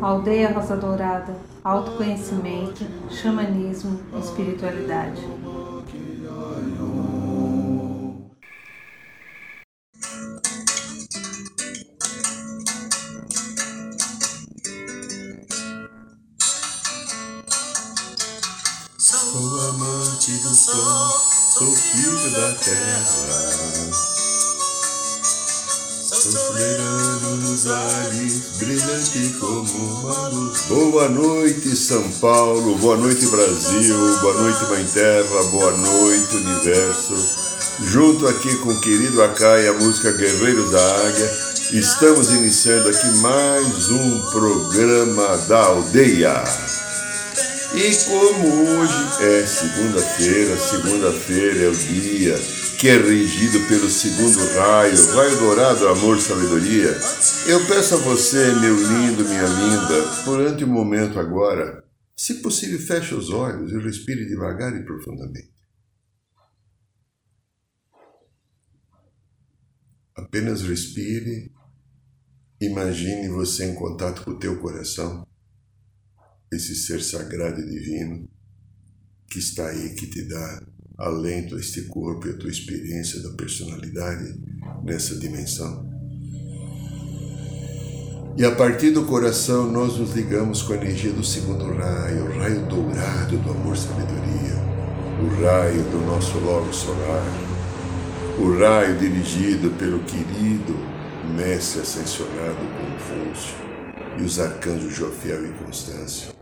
Aldeia Rosa Dourada, autoconhecimento, xamanismo, espiritualidade. Sou amante do sol, sou filho da terra. Luz. Boa noite, São Paulo. Boa noite, Brasil. Boa noite, Mãe Terra. Boa noite, Universo. Junto aqui com o querido Akai, a música Guerreiros da Águia, estamos iniciando aqui mais um programa da aldeia. E como hoje é segunda-feira, segunda-feira é o dia que é regido pelo segundo raio, raio dourado, amor, sabedoria, eu peço a você, meu lindo, minha linda, durante um momento agora, se possível, feche os olhos e respire devagar e profundamente. Apenas respire, imagine você em contato com o teu coração esse ser sagrado e divino que está aí, que te dá alento a este corpo e a tua experiência da personalidade nessa dimensão. E a partir do coração nós nos ligamos com a energia do segundo raio, o raio dourado do amor sabedoria, o raio do nosso logo solar, o raio dirigido pelo querido mestre ascensionado Confúcio e os arcanjos Jofiel e Constância.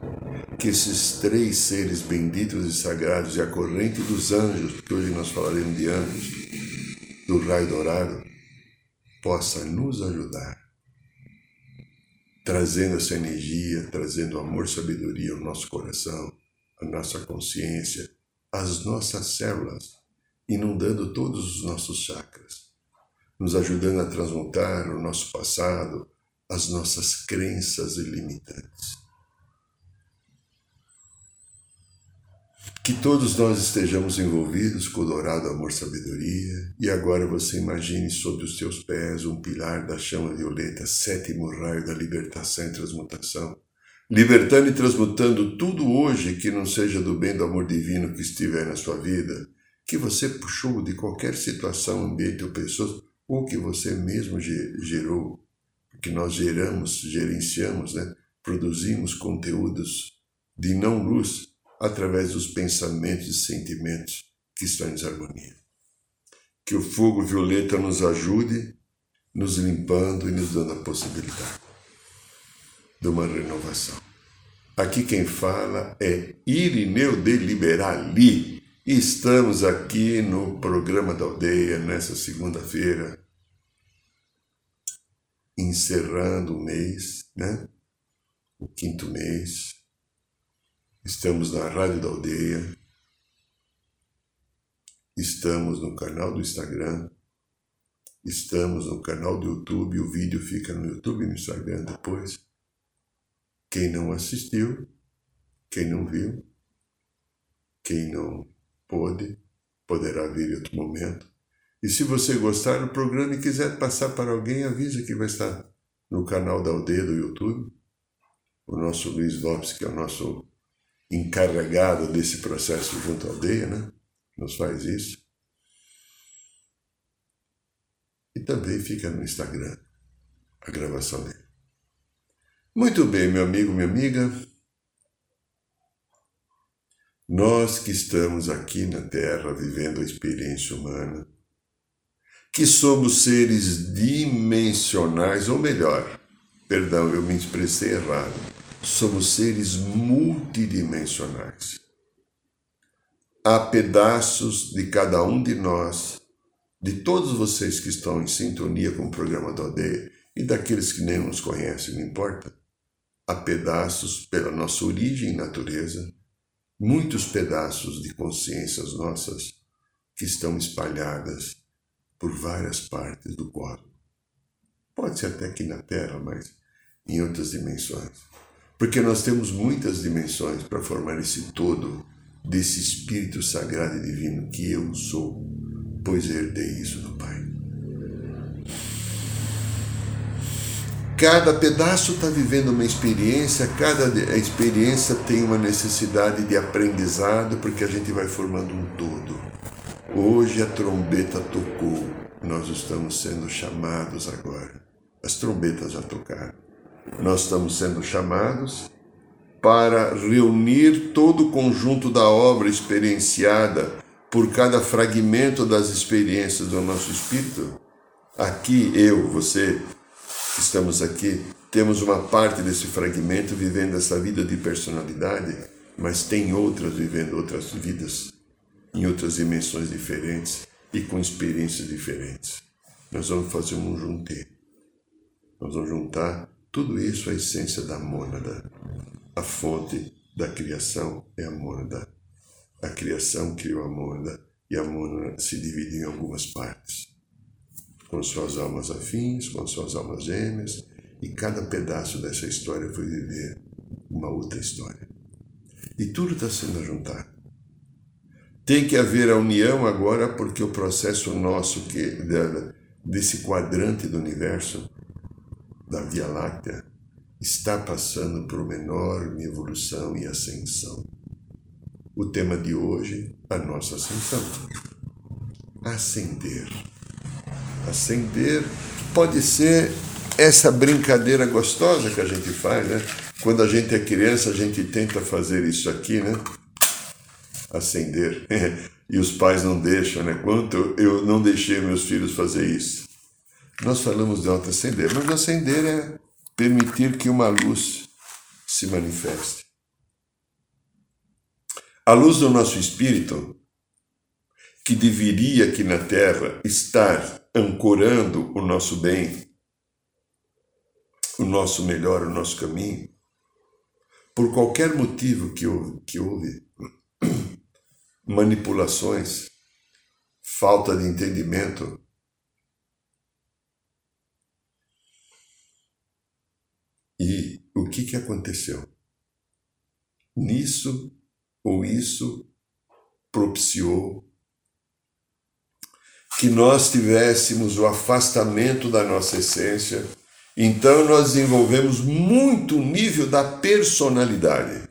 Que esses três seres benditos e sagrados e a corrente dos anjos, porque hoje nós falaremos de anjos, do raio dourado, possa nos ajudar, trazendo essa energia, trazendo amor, sabedoria ao nosso coração, à nossa consciência, às nossas células, inundando todos os nossos chakras, nos ajudando a transmutar o nosso passado, as nossas crenças ilimitantes. Que todos nós estejamos envolvidos com o dourado amor sabedoria, e agora você imagine sob os teus pés um pilar da chama violeta, sétimo raio da libertação e transmutação, libertando e transmutando tudo hoje que não seja do bem do amor divino que estiver na sua vida, que você puxou de qualquer situação, ambiente ou pessoa, ou que você mesmo gerou. Que nós geramos, gerenciamos, né? produzimos conteúdos de não luz através dos pensamentos e sentimentos que estão em desarmonia. Que o fogo violeta nos ajude, nos limpando e nos dando a possibilidade de uma renovação. Aqui quem fala é Irineu de Liberali. Estamos aqui no programa da aldeia nessa segunda-feira, encerrando o mês, né? O quinto mês. Estamos na Rádio da Aldeia. Estamos no canal do Instagram. Estamos no canal do YouTube. O vídeo fica no YouTube e no Instagram depois. Quem não assistiu, quem não viu, quem não pôde, poderá vir em outro momento. E se você gostar do programa e quiser passar para alguém, avisa que vai estar no canal da Aldeia do YouTube. O nosso Luiz Lopes, que é o nosso encarregado desse processo junto à aldeia, né? Nos faz isso. E também fica no Instagram a gravação dele. Muito bem, meu amigo, minha amiga. Nós que estamos aqui na Terra vivendo a experiência humana, que somos seres dimensionais, ou melhor, perdão, eu me expressei errado, somos seres multidimensionais. Há pedaços de cada um de nós, de todos vocês que estão em sintonia com o programa da aldeia e daqueles que nem nos conhecem, não importa. Há pedaços pela nossa origem e natureza, muitos pedaços de consciências nossas que estão espalhadas por várias partes do cosmos. Pode ser até aqui na Terra, mas em outras dimensões. Porque nós temos muitas dimensões para formar esse todo desse Espírito Sagrado e Divino que eu sou, pois herdei isso do Pai. Cada pedaço está vivendo uma experiência, cada experiência tem uma necessidade de aprendizado, porque a gente vai formando um todo. Hoje a trombeta tocou, nós estamos sendo chamados agora. As trombetas já tocaram. Nós estamos sendo chamados para reunir todo o conjunto da obra experienciada por cada fragmento das experiências do nosso espírito. Aqui, eu, você, estamos aqui, temos uma parte desse fragmento vivendo essa vida de personalidade, mas tem outras vivendo outras vidas em outras dimensões diferentes e com experiências diferentes. Nós vamos fazer um junte. Nós vamos juntar tudo isso à essência da mônada. A fonte da criação é a mônada. A criação criou a mônada e a mônada se divide em algumas partes, com suas almas afins, com suas almas gêmeas, e cada pedaço dessa história foi viver uma outra história. E tudo está sendo juntado. Tem que haver a união agora, porque o processo nosso que desse quadrante do universo da Via Láctea está passando por uma enorme evolução e ascensão. O tema de hoje, a nossa ascensão. Ascender. Ascender pode ser essa brincadeira gostosa que a gente faz, né? Quando a gente é criança, a gente tenta fazer isso aqui, né? Ascender. e os pais não deixam, né? Quanto eu não deixei meus filhos fazer isso. Nós falamos de auto-acender, mas acender é permitir que uma luz se manifeste. A luz do nosso espírito, que deveria aqui na Terra estar ancorando o nosso bem, o nosso melhor, o nosso caminho, por qualquer motivo que houve, que houve manipulações, falta de entendimento, E o que, que aconteceu? Nisso ou isso propiciou que nós tivéssemos o afastamento da nossa essência, então nós desenvolvemos muito o nível da personalidade.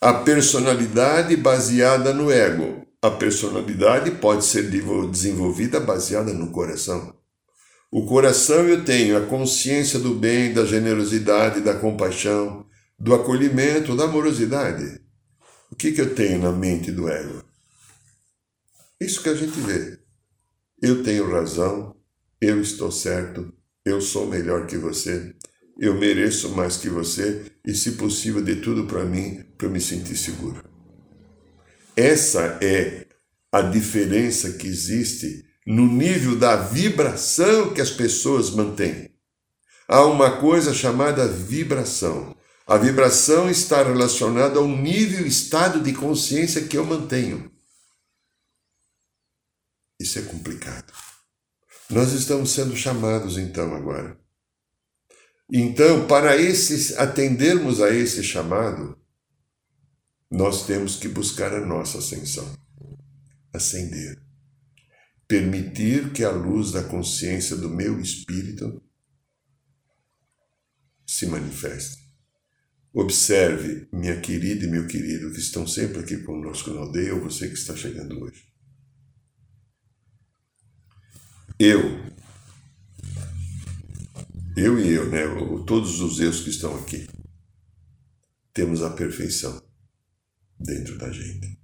A personalidade baseada no ego. A personalidade pode ser desenvolvida baseada no coração. O coração eu tenho a consciência do bem, da generosidade, da compaixão, do acolhimento, da amorosidade. O que, que eu tenho na mente do ego? Isso que a gente vê. Eu tenho razão, eu estou certo, eu sou melhor que você, eu mereço mais que você e, se possível, dê tudo para mim para eu me sentir seguro. Essa é a diferença que existe no nível da vibração que as pessoas mantêm. Há uma coisa chamada vibração. A vibração está relacionada ao nível estado de consciência que eu mantenho. Isso é complicado. Nós estamos sendo chamados então agora. Então, para esse, atendermos a esse chamado, nós temos que buscar a nossa ascensão. Ascender permitir que a luz da consciência do meu espírito se manifeste. Observe, minha querida e meu querido, que estão sempre aqui conosco na aldeia, ou você que está chegando hoje. Eu, eu e eu, né, todos os eus que estão aqui, temos a perfeição dentro da gente.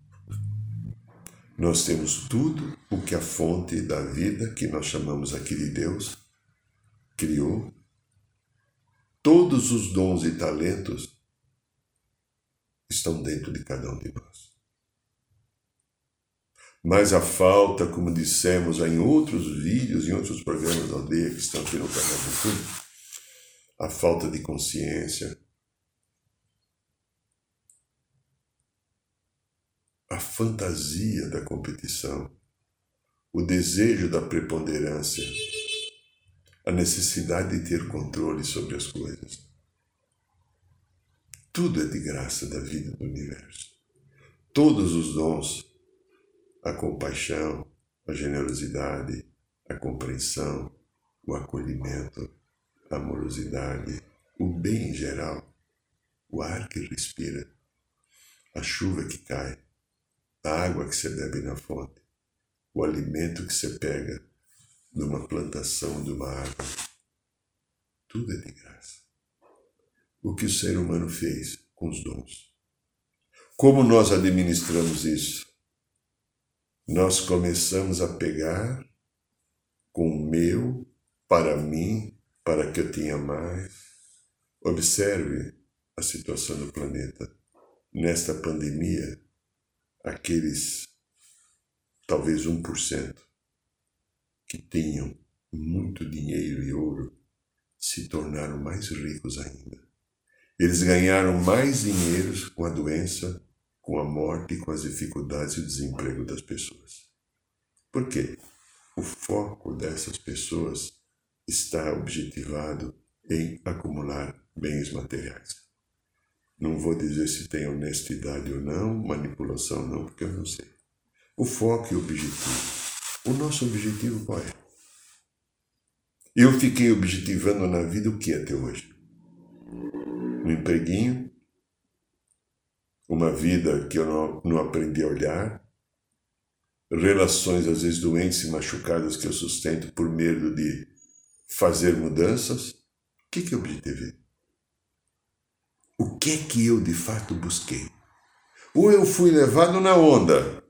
Nós temos tudo o que a fonte da vida, que nós chamamos aqui de Deus, criou. Todos os dons e talentos estão dentro de cada um de nós. Mas a falta, como dissemos em outros vídeos, em outros programas da aldeia que estão aqui no canal do YouTube, a falta de consciência, a fantasia da competição, o desejo da preponderância, a necessidade de ter controle sobre as coisas. Tudo é de graça da vida do universo. Todos os dons, a compaixão, a generosidade, a compreensão, o acolhimento, a amorosidade, o bem em geral, o ar que respira, a chuva que cai, a água que você bebe na fonte, o alimento que você pega de uma plantação, de uma árvore. Tudo é de graça. O que o ser humano fez com os dons. Como nós administramos isso? Nós começamos a pegar com o meu, para mim, para que eu tenha mais. Observe a situação do planeta. Nesta pandemia, aqueles talvez 1% que tinham muito dinheiro e ouro se tornaram mais ricos ainda. Eles ganharam mais dinheiro com a doença, com a morte, com as dificuldades e o desemprego das pessoas. Por quê? O foco dessas pessoas está objetivado em acumular bens materiais. Não vou dizer se tem honestidade ou não, manipulação não, porque eu não sei. O foco e o objetivo. O nosso objetivo qual é? Eu fiquei objetivando na vida o que até hoje? Um empreguinho, uma vida que eu não, não aprendi a olhar, relações às vezes doentes e machucadas que eu sustento por medo de fazer mudanças. O que, que eu objetivei? O que é que eu de fato busquei? Ou eu fui levado na onda,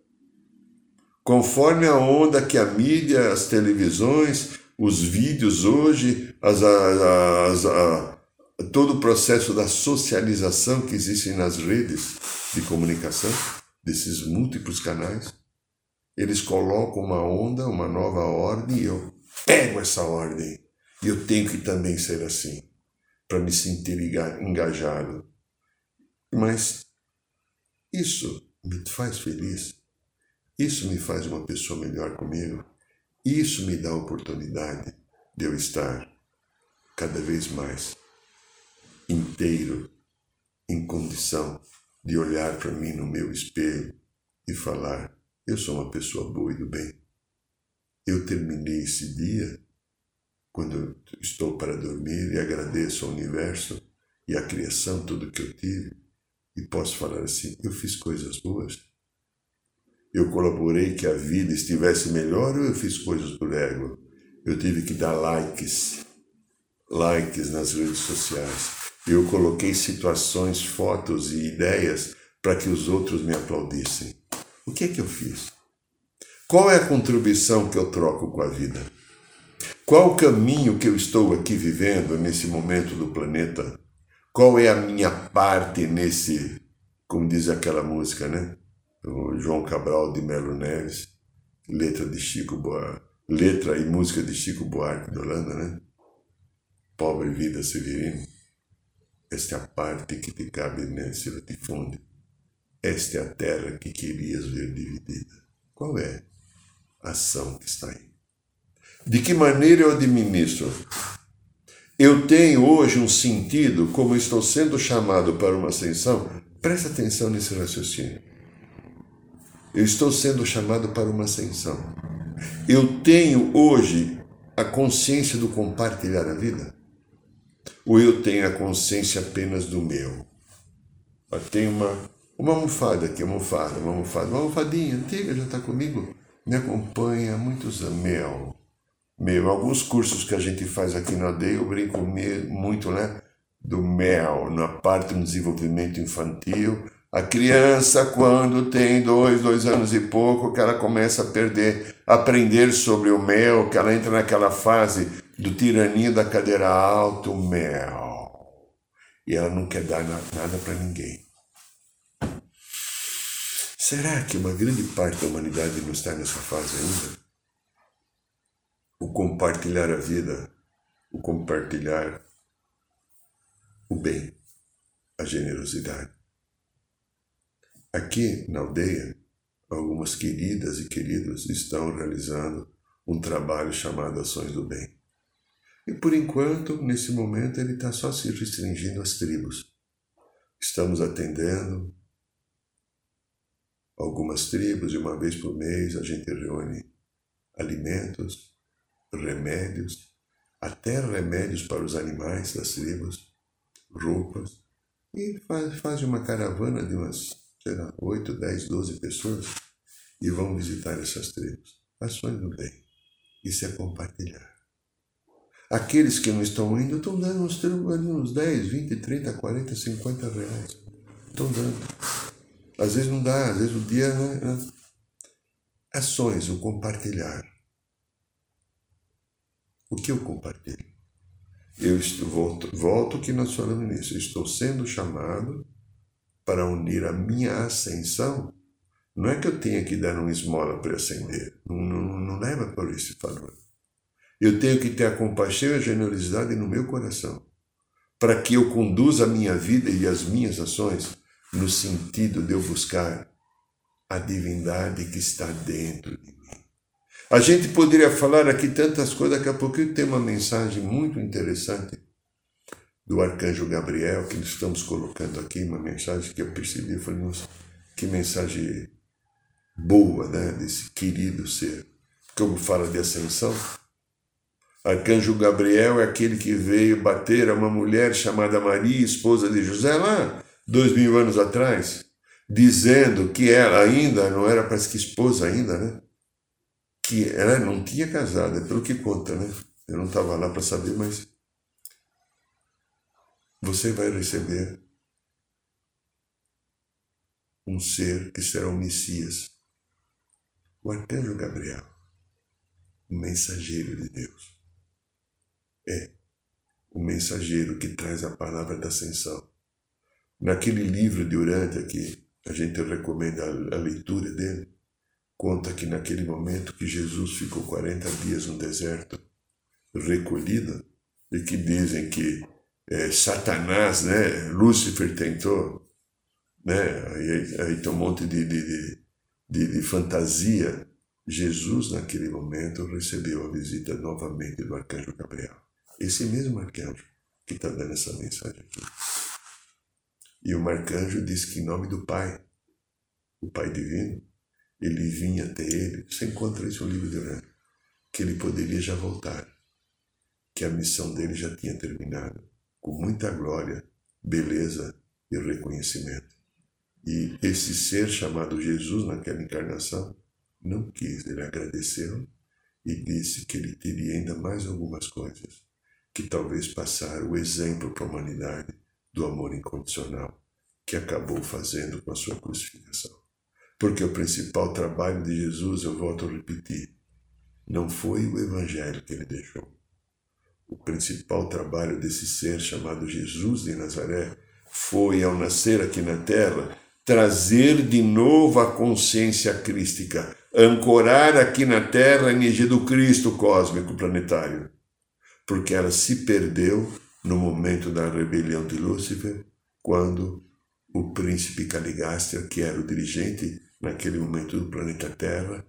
conforme a onda que a mídia, as televisões, os vídeos hoje, as, as, as, todo o processo da socialização que existe nas redes de comunicação, desses múltiplos canais, eles colocam uma onda, uma nova ordem, e eu pego essa ordem. E eu tenho que também ser assim, para me sentir engajado. Mas isso me faz feliz isso me faz uma pessoa melhor comigo. Isso me dá a oportunidade de eu estar cada vez mais inteiro, em condição de olhar para mim no meu espelho e falar: eu sou uma pessoa boa e do bem. Eu terminei esse dia quando estou para dormir e agradeço ao universo e à criação tudo que eu tive e posso falar assim: eu fiz coisas boas eu colaborei que a vida estivesse melhor ou eu fiz coisas por ego? Eu tive que dar likes, likes nas redes sociais. Eu coloquei situações, fotos e ideias para que os outros me aplaudissem. O que é que eu fiz? Qual é a contribuição que eu troco com a vida? Qual o caminho que eu estou aqui vivendo nesse momento do planeta? Qual é a minha parte nesse, como diz aquela música, né? o João Cabral de Melo Neves, letra de Chico Buarque, letra e música de Chico Buarque de Holanda, né? Pobre vida severina, esta é a parte que te cabe nesse latifúndio. Esta é a terra que querias ver dividida. Qual é a ação que está aí? De que maneira eu administro? Eu tenho hoje um sentido, como estou sendo chamado para uma ascensão. Presta atenção nesse raciocínio. Eu estou sendo chamado para uma ascensão. Eu tenho hoje a consciência do compartilhar a vida? Ou eu tenho a consciência apenas do meu? Eu tenho uma, uma almofada aqui, uma almofada, uma almofada, uma almofadinha antiga, já está comigo, me acompanha há muitos anos. Meu, meu, alguns cursos que a gente faz aqui na aldeia, eu brinco muito, né? Do mel, na parte do desenvolvimento infantil, a criança, quando tem dois, dois anos e pouco, que ela começa a perder, aprender sobre o mel, que ela entra naquela fase do tiraninho da cadeira alta, o mel. E ela não quer dar nada para ninguém. Será que uma grande parte da humanidade não está nessa fase ainda? O compartilhar a vida, o compartilhar o bem, a generosidade. Aqui na aldeia, algumas queridas e queridos estão realizando um trabalho chamado Ações do Bem. E por enquanto, nesse momento, ele está só se restringindo às tribos. Estamos atendendo algumas tribos e uma vez por mês a gente reúne alimentos, remédios, até remédios para os animais das tribos, roupas, e faz, faz uma caravana de umas, sei lá, 8, 10, 12 pessoas e vão visitar essas tribos. Ações do bem. Isso é compartilhar. Aqueles que não estão indo estão dando uns, uns 10, 20, 30, 40, 50 reais. Estão dando. Às vezes não dá, às vezes o dia. Né? Ações, o compartilhar. O que eu compartilho? Eu estou, volto, volto que nós falamos nisso. Estou sendo chamado para unir a minha ascensão. Não é que eu tenha que dar uma esmola para ascender. Não, não, não leva por esse valor. Eu tenho que ter a compaixão e a generosidade no meu coração, para que eu conduza a minha vida e as minhas ações no sentido de eu buscar a divindade que está dentro de mim. A gente poderia falar aqui tantas coisas, daqui a pouco tem uma mensagem muito interessante do arcanjo Gabriel que nós estamos colocando aqui, uma mensagem que eu percebi, eu falei, nossa, que mensagem boa, né, desse querido ser. Como fala de ascensão, Arcanjo Gabriel é aquele que veio bater a uma mulher chamada Maria, esposa de José, lá dois mil anos atrás, dizendo que ela ainda não era, parece que esposa ainda, né? Que ela não tinha casado, é pelo que conta, né? Eu não estava lá para saber, mas você vai receber um ser que será o Messias, o arcanjo Gabriel, o mensageiro de Deus. É o mensageiro que traz a palavra da ascensão. Naquele livro de Urântia que a gente recomenda a leitura dele, conta que naquele momento que Jesus ficou 40 dias no deserto, recolhido, e que dizem que é, Satanás, né, Lúcifer tentou, né, aí, aí tem um monte de, de, de, de fantasia. Jesus, naquele momento, recebeu a visita novamente do arcanjo Gabriel. Esse mesmo arcanjo que está dando essa mensagem aqui. E o arcanjo diz que em nome do Pai, o Pai Divino, ele vinha até ele, você encontra isso no livro de Urânio, que ele poderia já voltar, que a missão dele já tinha terminado, com muita glória, beleza e reconhecimento. E esse ser chamado Jesus naquela encarnação não quis, ele agradeceu e disse que ele teria ainda mais algumas coisas, que talvez passar o exemplo para a humanidade do amor incondicional que acabou fazendo com a sua crucificação. Porque o principal trabalho de Jesus, eu volto a repetir, não foi o evangelho que ele deixou. O principal trabalho desse ser chamado Jesus de Nazaré foi, ao nascer aqui na terra, trazer de novo a consciência crística, ancorar aqui na terra a energia do Cristo cósmico planetário, porque ela se perdeu no momento da rebelião de Lúcifer, quando o príncipe Caligastia, que era o dirigente naquele momento do planeta Terra,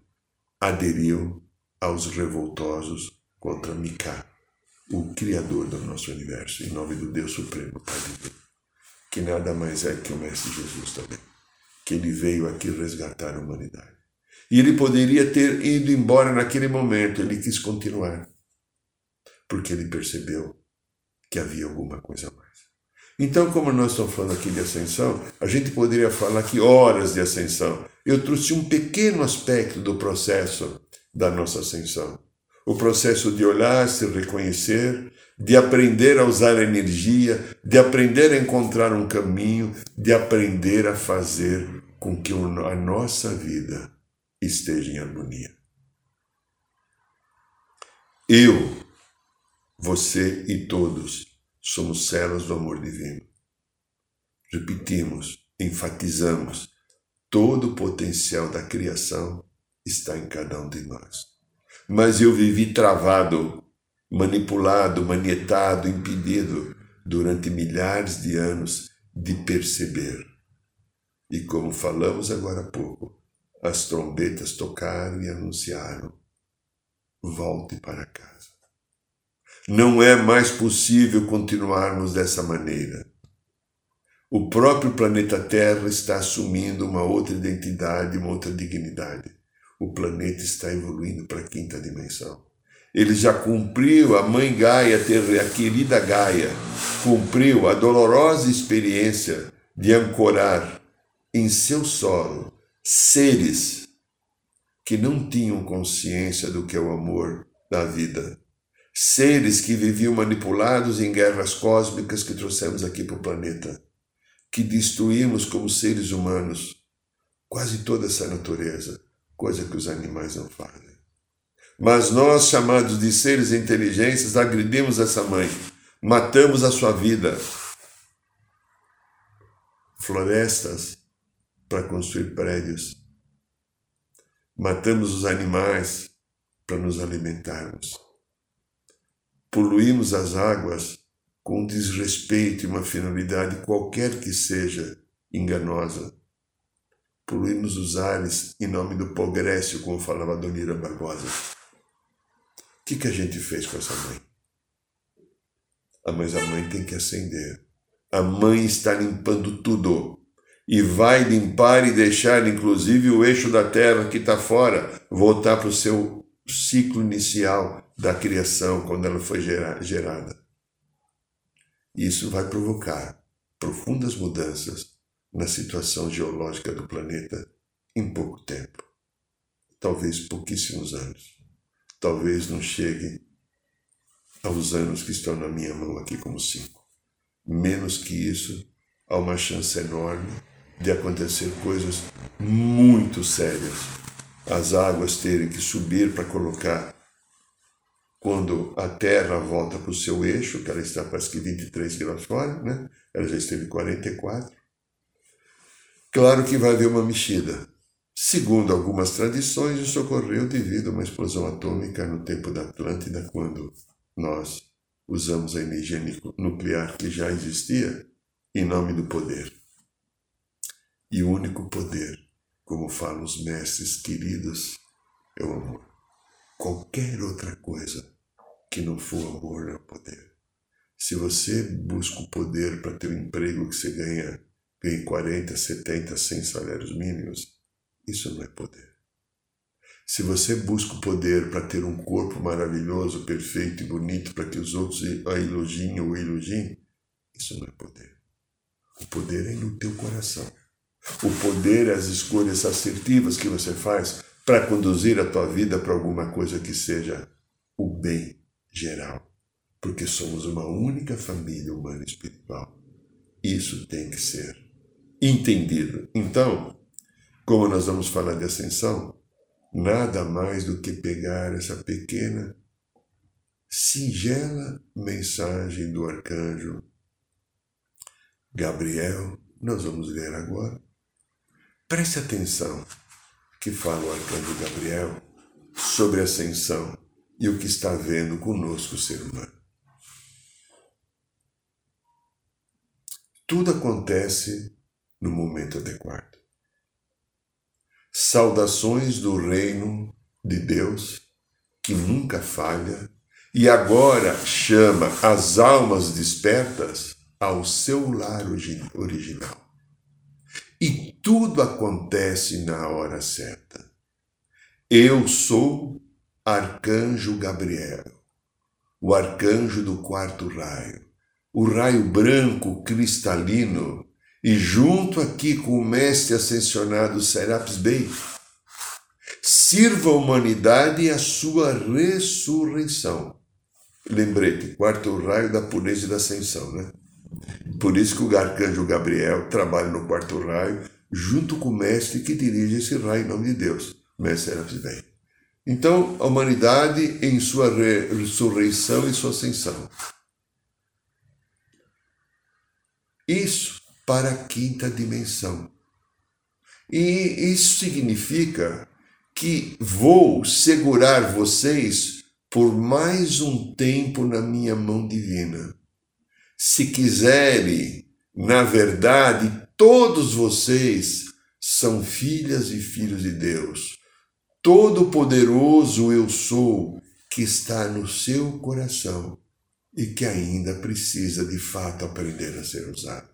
aderiu aos revoltosos contra Mika, o Criador do nosso universo, em nome do Deus Supremo, Pai Divino, que nada mais é que o Mestre Jesus também, que ele veio aqui resgatar a humanidade. E ele poderia ter ido embora naquele momento, ele quis continuar, porque ele percebeu que havia alguma coisa mais. Então, como nós estamos falando aqui de ascensão, a gente poderia falar aqui horas de ascensão. Eu trouxe um pequeno aspecto do processo da nossa ascensão. O processo de olhar, se reconhecer, de aprender a usar a energia, de aprender a encontrar um caminho, de aprender a fazer com que a nossa vida esteja em harmonia. Eu, você e todos somos células do amor divino. Repetimos, enfatizamos, todo o potencial da criação está em cada um de nós. Mas eu vivi travado, manipulado, manietado, impedido durante milhares de anos de perceber. E como falamos agora há pouco, as trombetas tocaram e anunciaram: volte para casa. Não é mais possível continuarmos dessa maneira. O próprio planeta Terra está assumindo uma outra identidade, uma outra dignidade. O planeta está evoluindo para a quinta dimensão. Ele já cumpriu, a mãe Gaia, a querida Gaia, cumpriu a dolorosa experiência de ancorar em seu solo seres que não tinham consciência do que é o amor da vida. Seres que viviam manipulados em guerras cósmicas que trouxemos aqui para o planeta, que destruímos como seres humanos quase toda essa natureza, coisa que os animais não fazem. Mas nós, chamados de seres inteligentes, agredimos essa mãe, matamos a sua vida. Florestas para construir prédios. Matamos os animais para nos alimentarmos. Poluímos as águas com desrespeito e uma finalidade qualquer que seja enganosa. Poluímos os ares em nome do progresso, como falava Donira Barbosa. O que, que a gente fez com essa mãe? Ah, mas a mãe tem que acender. A mãe está limpando tudo. E vai limpar e deixar, inclusive, o eixo da terra que está fora voltar para o seu ciclo inicial da criação, quando ela foi gerada. Isso vai provocar profundas mudanças na situação geológica do planeta em pouco tempo. Talvez pouquíssimos anos talvez não chegue aos anos que estão na minha mão aqui como cinco. Menos que isso, há uma chance enorme de acontecer coisas muito sérias. As águas terem que subir para colocar quando a Terra volta para o seu eixo, que ela está quase que 23 graus fora, né? ela já esteve 44. Claro que vai haver uma mexida, Segundo algumas tradições, isso ocorreu devido a uma explosão atômica no tempo da Atlântida, quando nós usamos a energia nuclear que já existia em nome do poder. E o único poder, como falam os mestres queridos, é o amor. Qualquer outra coisa que não for amor não é poder. Se você busca o poder para ter um emprego que você ganha, ganha 40, 70, 100 salários mínimos, isso não é poder. Se você busca o poder para ter um corpo maravilhoso, perfeito e bonito para que os outros a elogiem ou elogiem, isso não é poder. O poder é no teu coração. O poder é as escolhas assertivas que você faz para conduzir a tua vida para alguma coisa que seja o bem geral. Porque somos uma única família humana espiritual. Isso tem que ser entendido. Então, como nós vamos falar de ascensão, nada mais do que pegar essa pequena, singela mensagem do arcanjo Gabriel, nós vamos ler agora. Preste atenção que fala o arcanjo Gabriel sobre ascensão e o que está vendo conosco ser humano. Tudo acontece no momento adequado. Saudações do reino de Deus, que nunca falha, e agora chama as almas despertas ao seu lar original. E tudo acontece na hora certa. Eu sou Arcanjo Gabriel, o arcanjo do quarto raio, o raio branco cristalino e junto aqui com o mestre ascensionado Serapis Bey, sirva a humanidade e a sua ressurreição. Lembrete, quarto raio da pureza e da ascensão, né? Por isso que o arcanjo Gabriel trabalha no quarto raio, junto com o mestre que dirige esse raio em nome de Deus, mestre Serapis Bey. Então, a humanidade em sua ressurreição e sua ascensão. Isso para a quinta dimensão. E isso significa que vou segurar vocês por mais um tempo na minha mão divina. Se quiserem, na verdade, todos vocês são filhas e filhos de Deus. Todo-Poderoso eu sou, que está no seu coração e que ainda precisa de fato aprender a ser usado.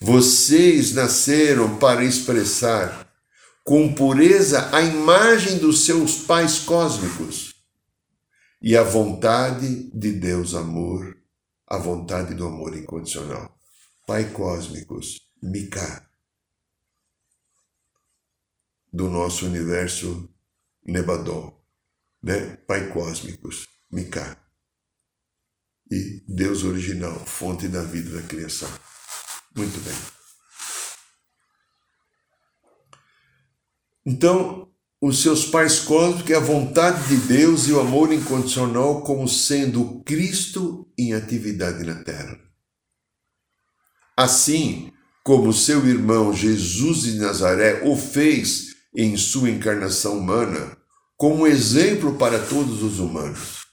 Vocês nasceram para expressar com pureza a imagem dos seus pais cósmicos. e a vontade de Deus amor, a vontade do amor incondicional. Pai cósmicos, Mika, do nosso universo Nebadon, né? Pai cósmicos, Mika. E Deus original, fonte da vida da criação. Muito bem. Então, os seus pais cósmicos é a vontade de Deus e o amor incondicional como sendo Cristo em atividade na Terra. Assim como seu irmão Jesus de Nazaré o fez em sua encarnação humana, como exemplo para todos os humanos.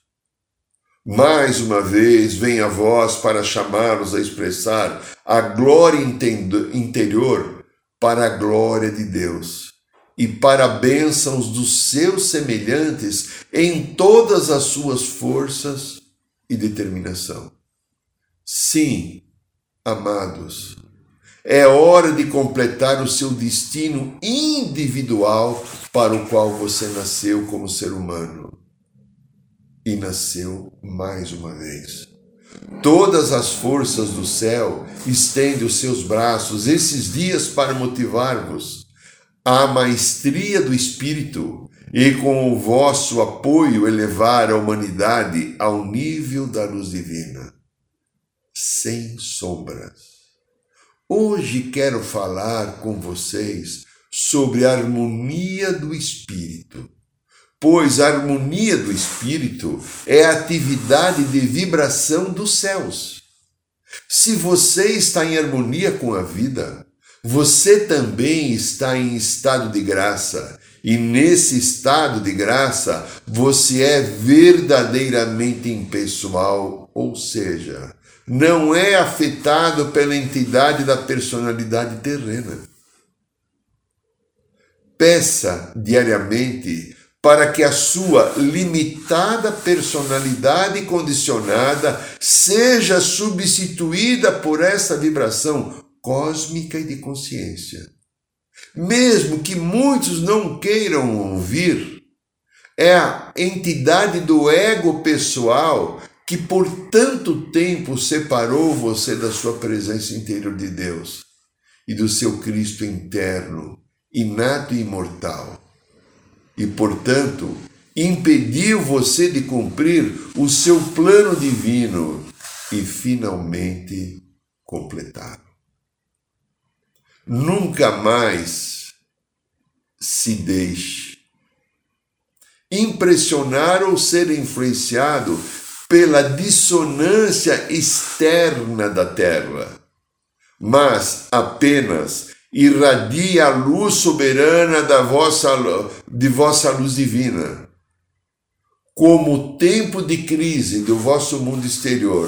Mais uma vez vem a voz para chamá-los a expressar a glória interior para a glória de Deus e para bênçãos dos seus semelhantes em todas as suas forças e determinação. Sim, amados, é hora de completar o seu destino individual para o qual você nasceu como ser humano. E nasceu mais uma vez. Todas as forças do céu estendem os seus braços esses dias para motivar-vos a maestria do Espírito e com o vosso apoio elevar a humanidade ao nível da luz divina, sem sombras. Hoje quero falar com vocês sobre a harmonia do Espírito, pois a harmonia do Espírito é a atividade de vibração dos céus. Se você está em harmonia com a vida, você também está em estado de graça. E nesse estado de graça, você é verdadeiramente impessoal, ou seja, não é afetado pela entidade da personalidade terrena. Peça diariamente para que a sua limitada personalidade condicionada seja substituída por essa vibração cósmica e de consciência. Mesmo que muitos não queiram ouvir, é a entidade do ego pessoal que por tanto tempo separou você da sua presença interior de Deus e do seu Cristo interno, inato e imortal. E, portanto, impediu você de cumprir o seu plano divino e finalmente completá-lo. Nunca mais se deixe impressionar ou ser influenciado pela dissonância externa da Terra, mas apenas irradie a luz soberana da vossa, de vossa luz divina. Como o tempo de crise do vosso mundo exterior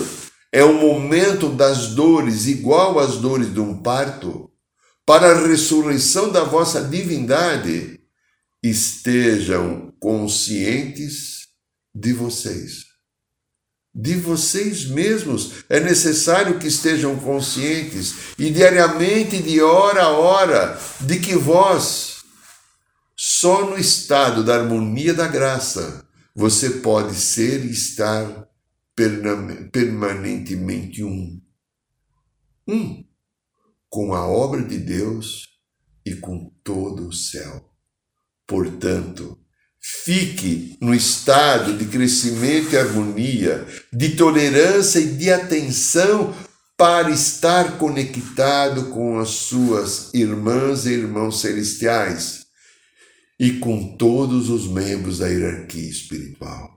é o momento das dores igual às dores de um parto, para a ressurreição da vossa divindade, estejam conscientes de vocês. De vocês mesmos é necessário que estejam conscientes e diariamente, de hora a hora, de que vós, só no estado da harmonia da graça, você pode ser e estar permanentemente um. Um com a obra de Deus e com todo o céu. Portanto, fique no estado de crescimento e harmonia, de tolerância e de atenção para estar conectado com as suas irmãs e irmãos celestiais e com todos os membros da hierarquia espiritual.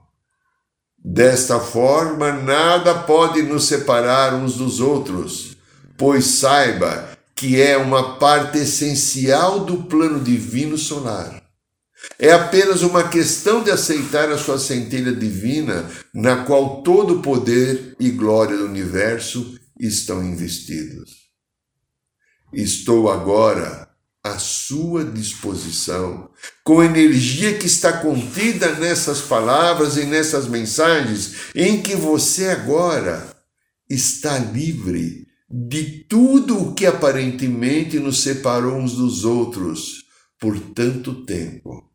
Desta forma, nada pode nos separar uns dos outros pois saiba que é uma parte essencial do plano divino solar. É apenas uma questão de aceitar a sua centelha divina, na qual todo o poder e glória do universo estão investidos. Estou agora à sua disposição, com a energia que está contida nessas palavras e nessas mensagens, em que você agora está livre de tudo o que aparentemente nos separou uns dos outros por tanto tempo.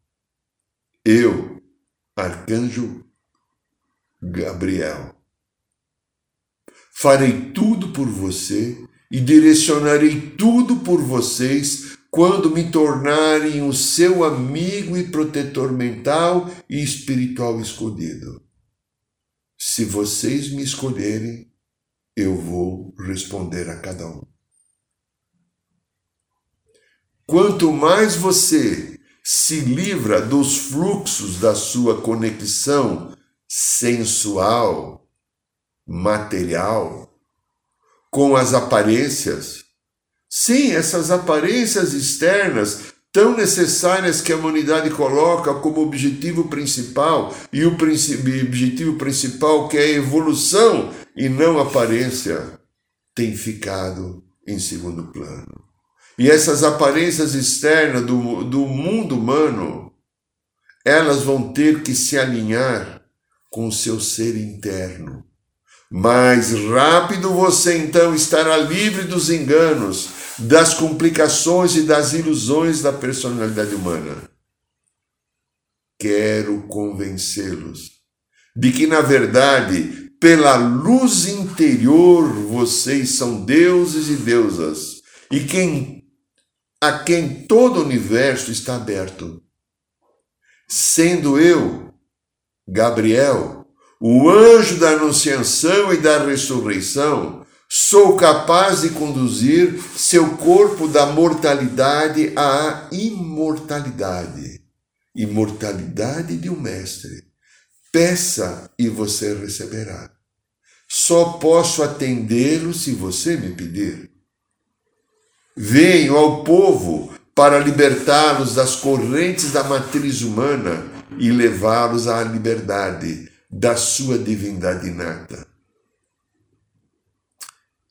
Eu, Arcanjo Gabriel. Farei tudo por você e direcionarei tudo por vocês quando me tornarem o seu amigo e protetor mental e espiritual escolhido. Se vocês me escolherem, eu vou responder a cada um. Quanto mais você se livra dos fluxos da sua conexão sensual, material, com as aparências. Sim, essas aparências externas tão necessárias que a humanidade coloca como objetivo principal, e o objetivo principal que é a evolução e não a aparência, tem ficado em segundo plano. E essas aparências externas do, do mundo humano, elas vão ter que se alinhar com o seu ser interno. Mais rápido você então estará livre dos enganos, das complicações e das ilusões da personalidade humana. Quero convencê-los de que, na verdade, pela luz interior, vocês são deuses e deusas, e quem a quem todo o universo está aberto. Sendo eu, Gabriel, o anjo da anunciação e da ressurreição, sou capaz de conduzir seu corpo da mortalidade à imortalidade. Imortalidade de um mestre. Peça e você receberá. Só posso atendê-lo se você me pedir. Venho ao povo para libertá-los das correntes da matriz humana e levá-los à liberdade da sua divindade inata.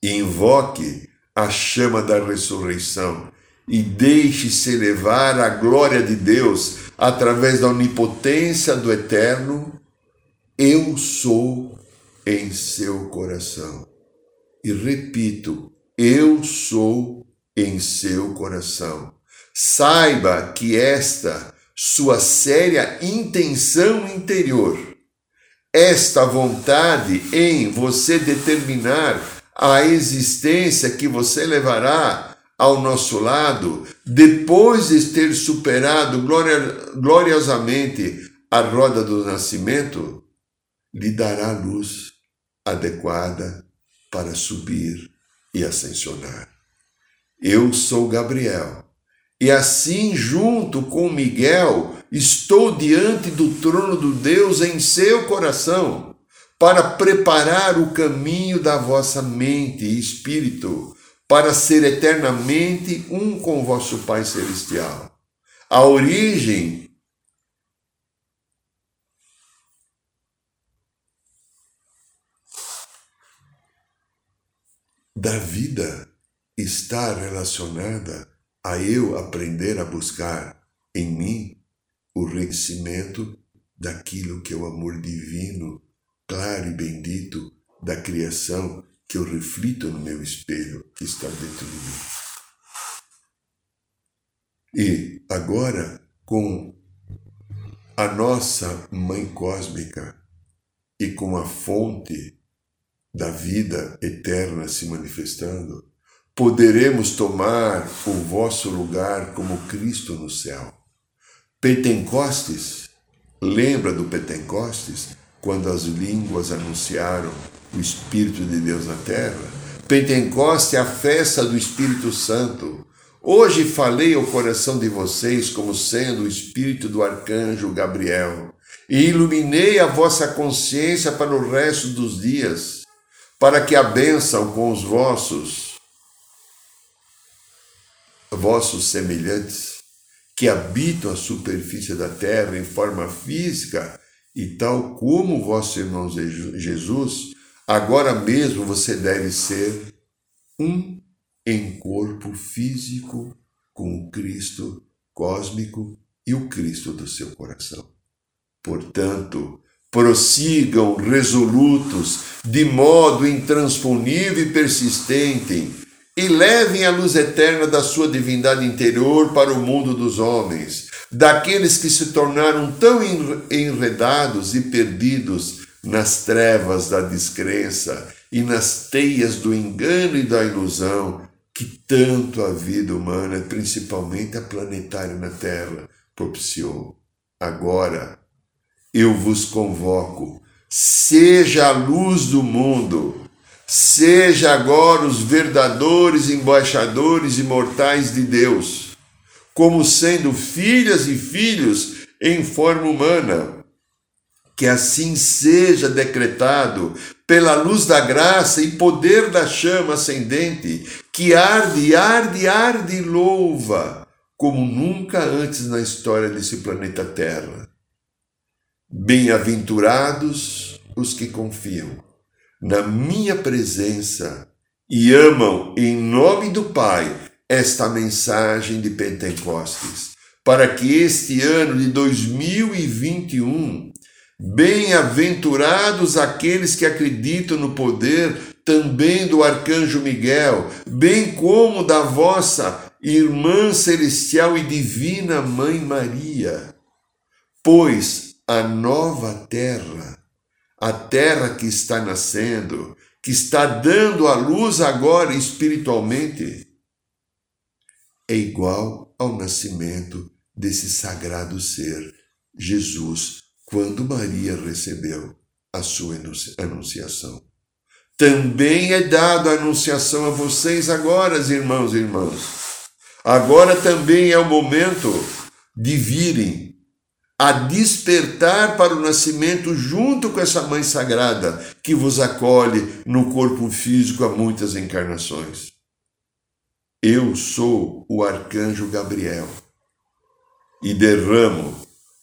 Invoque a chama da ressurreição e deixe-se levar à glória de Deus através da onipotência do eterno. Eu sou em seu coração. E repito, eu sou em seu coração. Saiba que esta sua séria intenção interior, esta vontade em você determinar a existência que você levará ao nosso lado, depois de ter superado gloriosamente a roda do nascimento, lhe dará luz adequada para subir e ascensionar. Eu sou Gabriel. E assim, junto com Miguel, estou diante do trono do Deus em seu coração, para preparar o caminho da vossa mente e espírito, para ser eternamente um com vosso Pai Celestial. A origem da vida está relacionada a eu aprender a buscar em mim o reconhecimento daquilo que é o amor divino, claro e bendito da criação que eu reflito no meu espelho que está dentro de mim. E agora, com a nossa Mãe Cósmica e com a fonte da vida eterna se manifestando, poderemos tomar o vosso lugar como Cristo no céu. Pentecostes, lembra do Pentecostes, quando as línguas anunciaram o Espírito de Deus na terra? Pentecostes é a festa do Espírito Santo. Hoje falei ao coração de vocês como sendo o espírito do arcanjo Gabriel, e iluminei a vossa consciência para o resto dos dias, para que a bênção com os vossos vossos semelhantes que habitam a superfície da terra em forma física, e tal como vosso irmão Jesus, agora mesmo você deve ser um em corpo físico com o Cristo cósmico e o Cristo do seu coração. Portanto, prossigam resolutos, de modo intransponível e persistente, e levem a luz eterna da sua divindade interior para o mundo dos homens, daqueles que se tornaram tão enredados e perdidos nas trevas da descrença e nas teias do engano e da ilusão que tanto a vida humana, principalmente a planetária na Terra, propiciou. Agora, eu vos convoco, seja a luz do mundo, seja agora os verdadeiros embaixadores imortais de Deus, como sendo filhas e filhos em forma humana, que assim seja decretado pela luz da graça e poder da chama ascendente, que arde, arde, arde e louva, como nunca antes na história desse planeta Terra. Bem-aventurados os que confiam na minha presença e amam em nome do Pai esta mensagem de Pentecostes, para que este ano de 2021 Bem-aventurados aqueles que acreditam no poder também do arcanjo Miguel, bem como da vossa irmã celestial e divina Mãe Maria. Pois a nova terra, a terra que está nascendo, que está dando a luz agora espiritualmente, é igual ao nascimento desse sagrado ser, Jesus quando Maria recebeu a sua anunciação. Também é dado a anunciação a vocês agora, irmãos e irmãs. Agora também é o momento de virem a despertar para o nascimento junto com essa mãe sagrada que vos acolhe no corpo físico há muitas encarnações. Eu sou o arcanjo Gabriel e derramo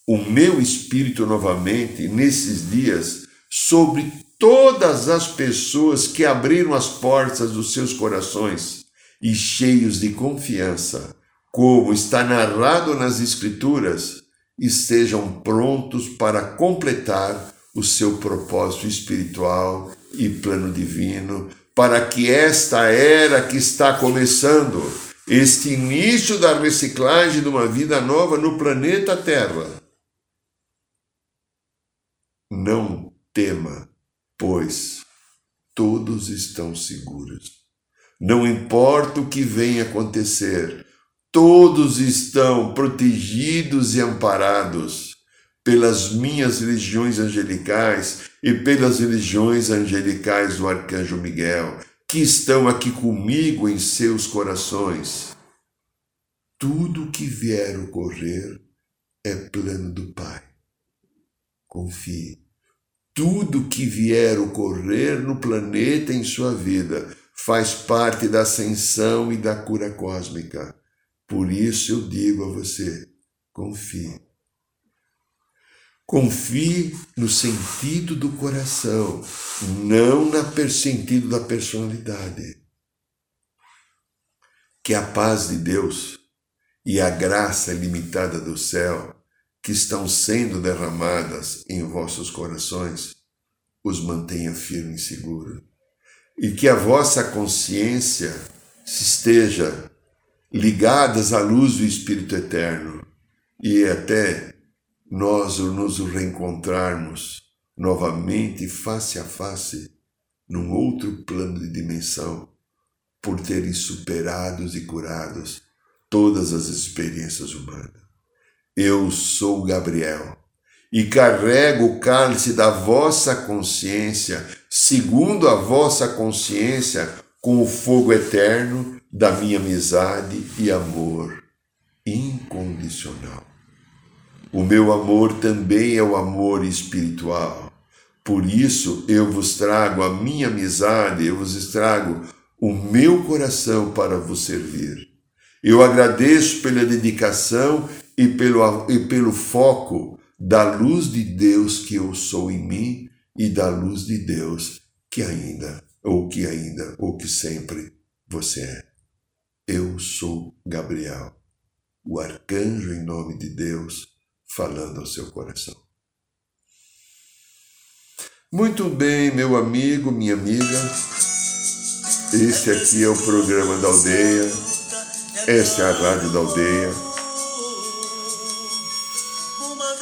o meu espírito novamente nesses dias sobre todas as pessoas que abriram as portas dos seus corações e cheios de confiança, como está narrado nas Escrituras, estejam prontos para completar o seu propósito espiritual e plano divino, para que esta era que está começando, este início da reciclagem de uma vida nova no planeta Terra, não tema, pois todos estão seguros. Não importa o que venha acontecer, todos estão protegidos e amparados pelas minhas legiões angelicais e pelas legiões angelicais do arcanjo Miguel, que estão aqui comigo em seus corações. Tudo que vier ocorrer é plano do Pai. Confie. Tudo que vier ocorrer no planeta em sua vida faz parte da ascensão e da cura cósmica. Por isso eu digo a você: confie. Confie no sentido do coração, não no sentido da personalidade. Que a paz de Deus e a graça ilimitada do céu que estão sendo derramadas em vossos corações os mantenha firme e seguro. E que a vossa consciência esteja ligadas à luz do Espírito Eterno e até nós nos reencontrarmos novamente face a face num outro plano de dimensão por terem superados e curados todas as experiências humanas. Eu sou Gabriel e carrego o cálice da vossa consciência, segundo a vossa consciência, com o fogo eterno da minha amizade e amor incondicional. O meu amor também é o amor espiritual. Por isso eu vos trago a minha amizade, eu vos trago o meu coração para vos servir. Eu agradeço pela dedicação e pelo, e pelo foco da luz de Deus que eu sou em mim e da luz de Deus que ainda, ou que ainda, ou que sempre você é. Eu sou Gabriel, o arcanjo em nome de Deus, falando ao seu coração. Muito bem, meu amigo, minha amiga. Este aqui é o programa da aldeia essa é a Rádio da Aldeia.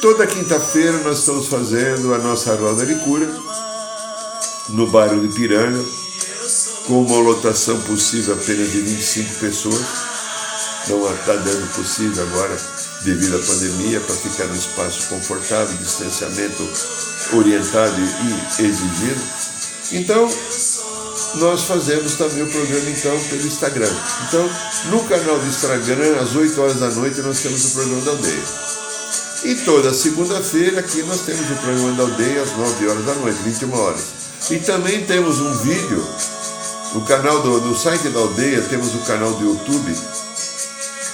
Toda quinta-feira nós estamos fazendo a nossa roda de cura no bairro de Piranga, com uma lotação possível apenas de 25 pessoas. Não está dando possível agora devido à pandemia para ficar num espaço confortável, distanciamento orientado e exigido. Então, nós fazemos também o programa então pelo Instagram. Então, no canal do Instagram, às 8 horas da noite, nós temos o programa da aldeia. E toda segunda-feira aqui nós temos o programa da aldeia às 9 horas da noite, 21 horas. E também temos um vídeo no canal do site da aldeia, temos o canal do YouTube.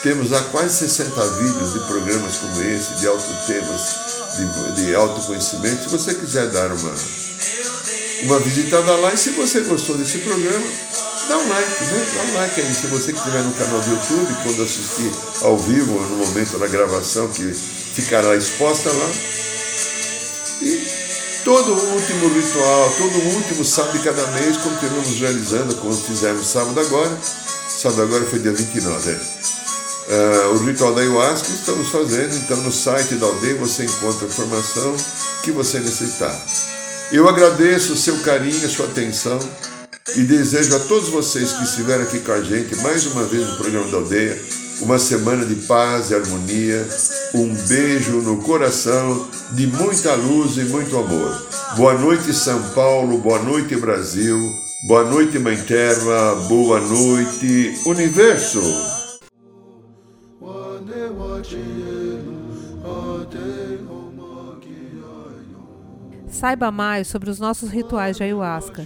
Temos lá quase 60 vídeos de programas como esse, de alto temas, de, de autoconhecimento. Se você quiser dar uma uma visitada lá e se você gostou desse programa, dá um like, né? Dá um like aí. Se você estiver no canal do YouTube, quando assistir ao vivo, no momento da gravação, que ficará exposta lá. Todo último ritual, todo último sábado de cada mês, continuamos realizando, como fizemos sábado agora. Sábado agora foi dia 29, né? Uh, o ritual da ayahuasca estamos fazendo, então no site da aldeia você encontra a informação que você necessitar. Eu agradeço o seu carinho, a sua atenção e desejo a todos vocês que estiveram aqui com a gente mais uma vez no programa da Aldeia uma semana de paz e harmonia, um beijo no coração, de muita luz e muito amor. Boa noite, São Paulo, boa noite, Brasil, boa noite, Mãe Terra, boa noite, Universo. Saiba mais sobre os nossos rituais de ayahuasca,